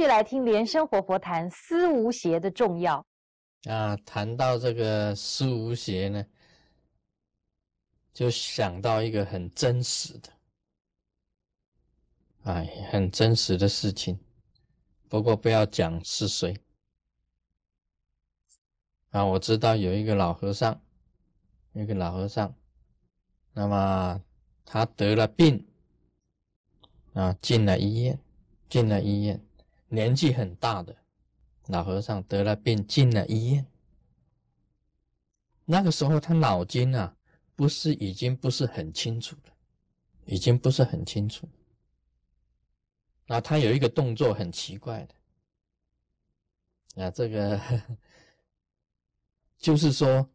继续来听莲生活佛谈思无邪的重要。啊，谈到这个思无邪呢，就想到一个很真实的，哎，很真实的事情。不过不要讲是谁。啊，我知道有一个老和尚，一个老和尚，那么他得了病，啊，进了医院，进了医院，年纪很大的老和尚得了病，进了医院。那个时候他脑筋啊，不是已经不是很清楚了，已经不是很清楚。那他有一个动作很奇怪的，啊，这个。就是说，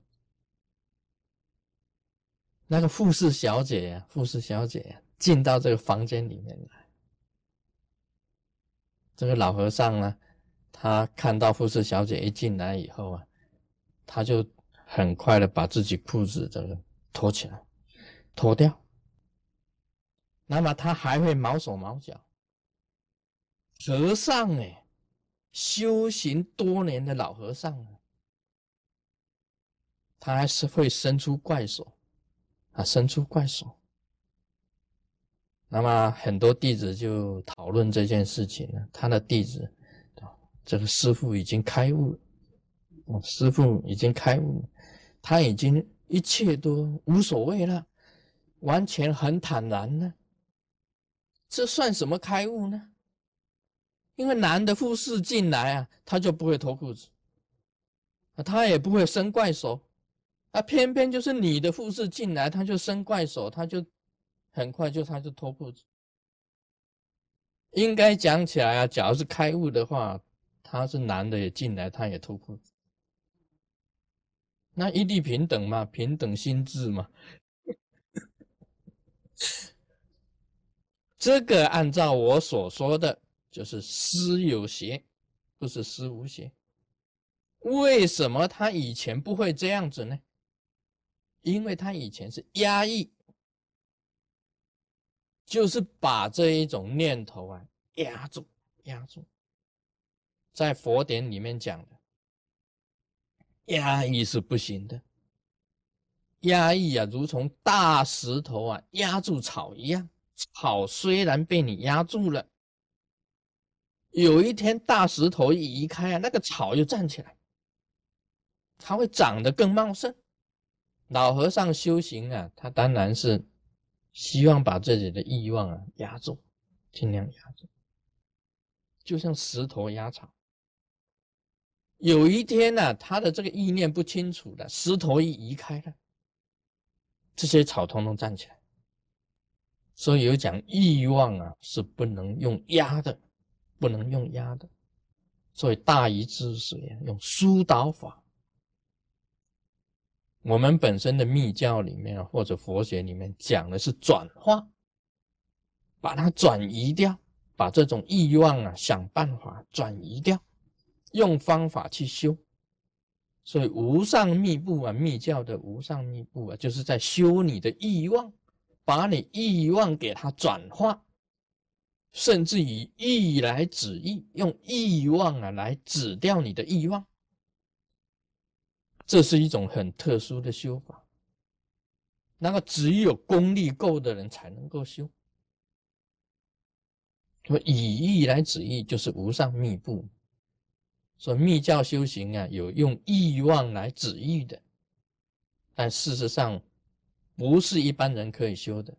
那个护士小姐呀，护士小姐进到这个房间里面来。这个老和尚呢，他看到护士小姐一进来以后啊，他就很快的把自己裤子这个脱起来，脱掉。那么他还会毛手毛脚。和尚哎，修行多年的老和尚啊。他还是会伸出怪手，啊，伸出怪手。那么很多弟子就讨论这件事情了。他的弟子，这个师傅已经开悟了，师傅已经开悟了，他已经一切都无所谓了，完全很坦然了。这算什么开悟呢？因为男的护士进来啊，他就不会脱裤子，他也不会伸怪手。啊偏偏就是女的护士进来，他就伸怪手，他就很快就他就脱裤子。应该讲起来啊，假如是开悟的话，他是男的也进来，他也脱裤子。那一地平等嘛，平等心智嘛。这个按照我所说的，就是思有邪，不是思无邪。为什么他以前不会这样子呢？因为他以前是压抑，就是把这一种念头啊压住，压住。在佛典里面讲的，压抑是不行的。压抑啊，如同大石头啊压住草一样。草虽然被你压住了，有一天大石头一移开啊，那个草又站起来，它会长得更茂盛。老和尚修行啊，他当然是希望把自己的欲望啊压住，尽量压住，就像石头压草。有一天呢，他的这个意念不清楚了，石头一移开了，这些草通通站起来。所以有讲欲望啊是不能用压的，不能用压的。所以大禹治水啊，用疏导法。我们本身的密教里面或者佛学里面讲的是转化，把它转移掉，把这种欲望啊想办法转移掉，用方法去修。所以无上密部啊，密教的无上密部啊，就是在修你的欲望，把你欲望给它转化，甚至以欲来止欲，用欲望啊来止掉你的欲望。这是一种很特殊的修法，那个只有功力够的人才能够修。说以意来止意，就是无上密部。说密教修行啊，有用欲望来止欲的，但事实上不是一般人可以修的。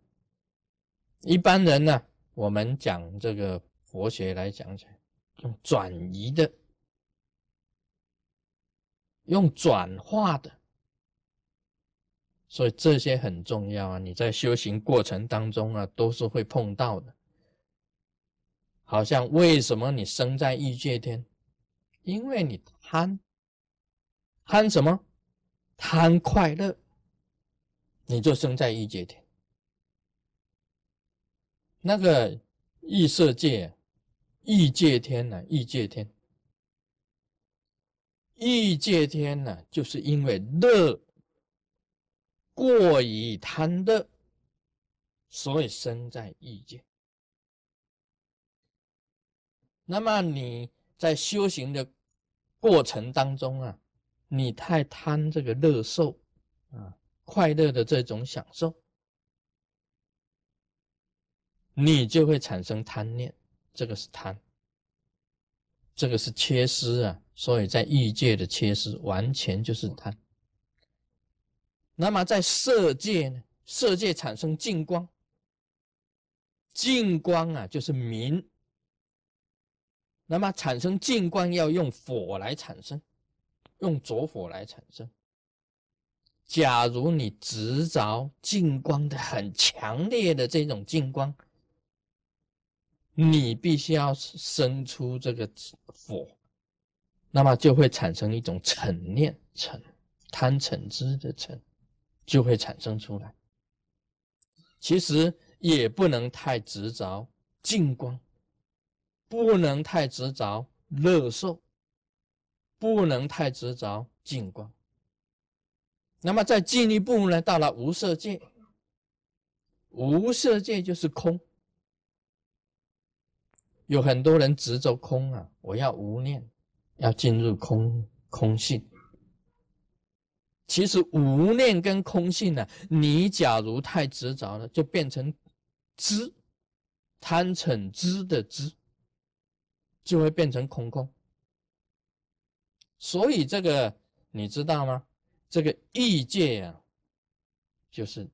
一般人呢，我们讲这个佛学来讲起来，用转移的。用转化的，所以这些很重要啊！你在修行过程当中啊，都是会碰到的。好像为什么你生在欲界天？因为你贪，贪什么？贪快乐，你就生在欲界天。那个异色界，欲界天呢？欲界天。欲界天呢，就是因为乐过于贪乐，所以生在欲界。那么你在修行的过程当中啊，你太贪这个乐受啊，快乐的这种享受，你就会产生贪念，这个是贪，这个是缺失啊。所以在欲界的缺失，完全就是贪。那么在色界呢？色界产生净光，净光啊就是明。那么产生净光要用火来产生，用着火来产生。假如你执着净光的很强烈的这种净光，你必须要生出这个佛。那么就会产生一种嗔念，嗔贪嗔痴的嗔，就会产生出来。其实也不能太执着净光，不能太执着乐受，不能太执着净光。那么再进一步呢，到了无色界，无色界就是空。有很多人执着空啊，我要无念。要进入空空性，其实无念跟空性呢，你假如太执着了，就变成知贪嗔知的知，就会变成空空。所以这个你知道吗？这个异界呀，就是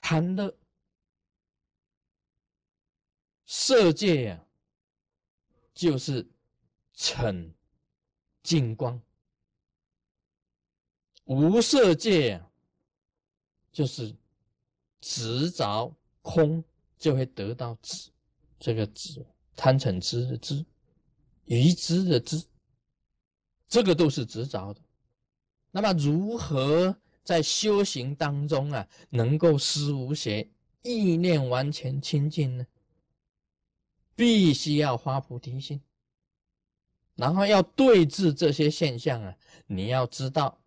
贪乐；色界呀，就是。嗔净光，无色界啊，就是执着空，就会得到执，这个执贪嗔痴的执，愚痴的执，这个都是执着的。那么如何在修行当中啊，能够思无邪，意念完全清净呢？必须要发菩提心。然后要对治这些现象啊，你要知道，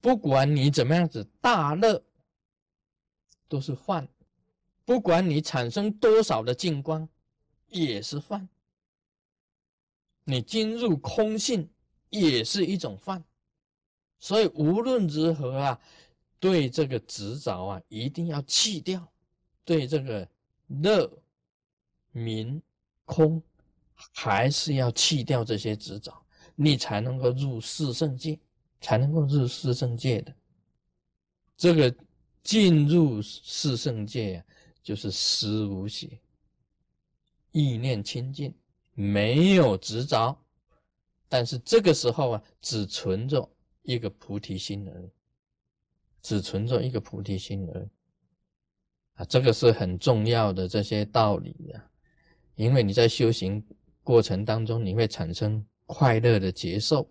不管你怎么样子大乐，都是幻；不管你产生多少的净光，也是幻；你进入空性，也是一种幻。所以无论如何啊，对这个执着啊，一定要弃掉；对这个乐、明、空。还是要弃掉这些执着，你才能够入四圣界，才能够入四圣界的。这个进入四圣界啊，就是思无邪，意念清净，没有执着。但是这个时候啊，只存着一个菩提心而已，只存着一个菩提心而已。啊，这个是很重要的这些道理呀，因为你在修行。过程当中，你会产生快乐的接受，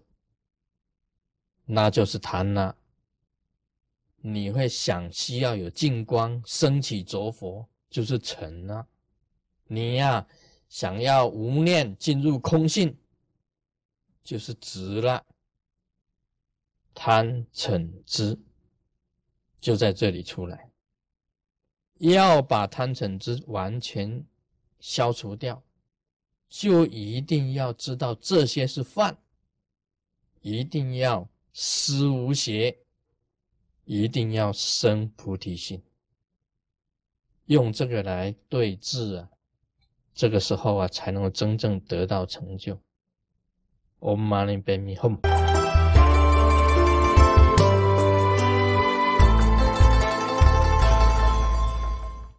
那就是贪了。你会想需要有净光升起着佛，就是成了。你呀，想要无念进入空性，就是执了。贪嗔痴就在这里出来，要把贪嗔痴完全消除掉。就一定要知道这些是犯，一定要思无邪，一定要生菩提心，用这个来对治啊，这个时候啊，才能够真正得到成就。Om Mani Padme Hum。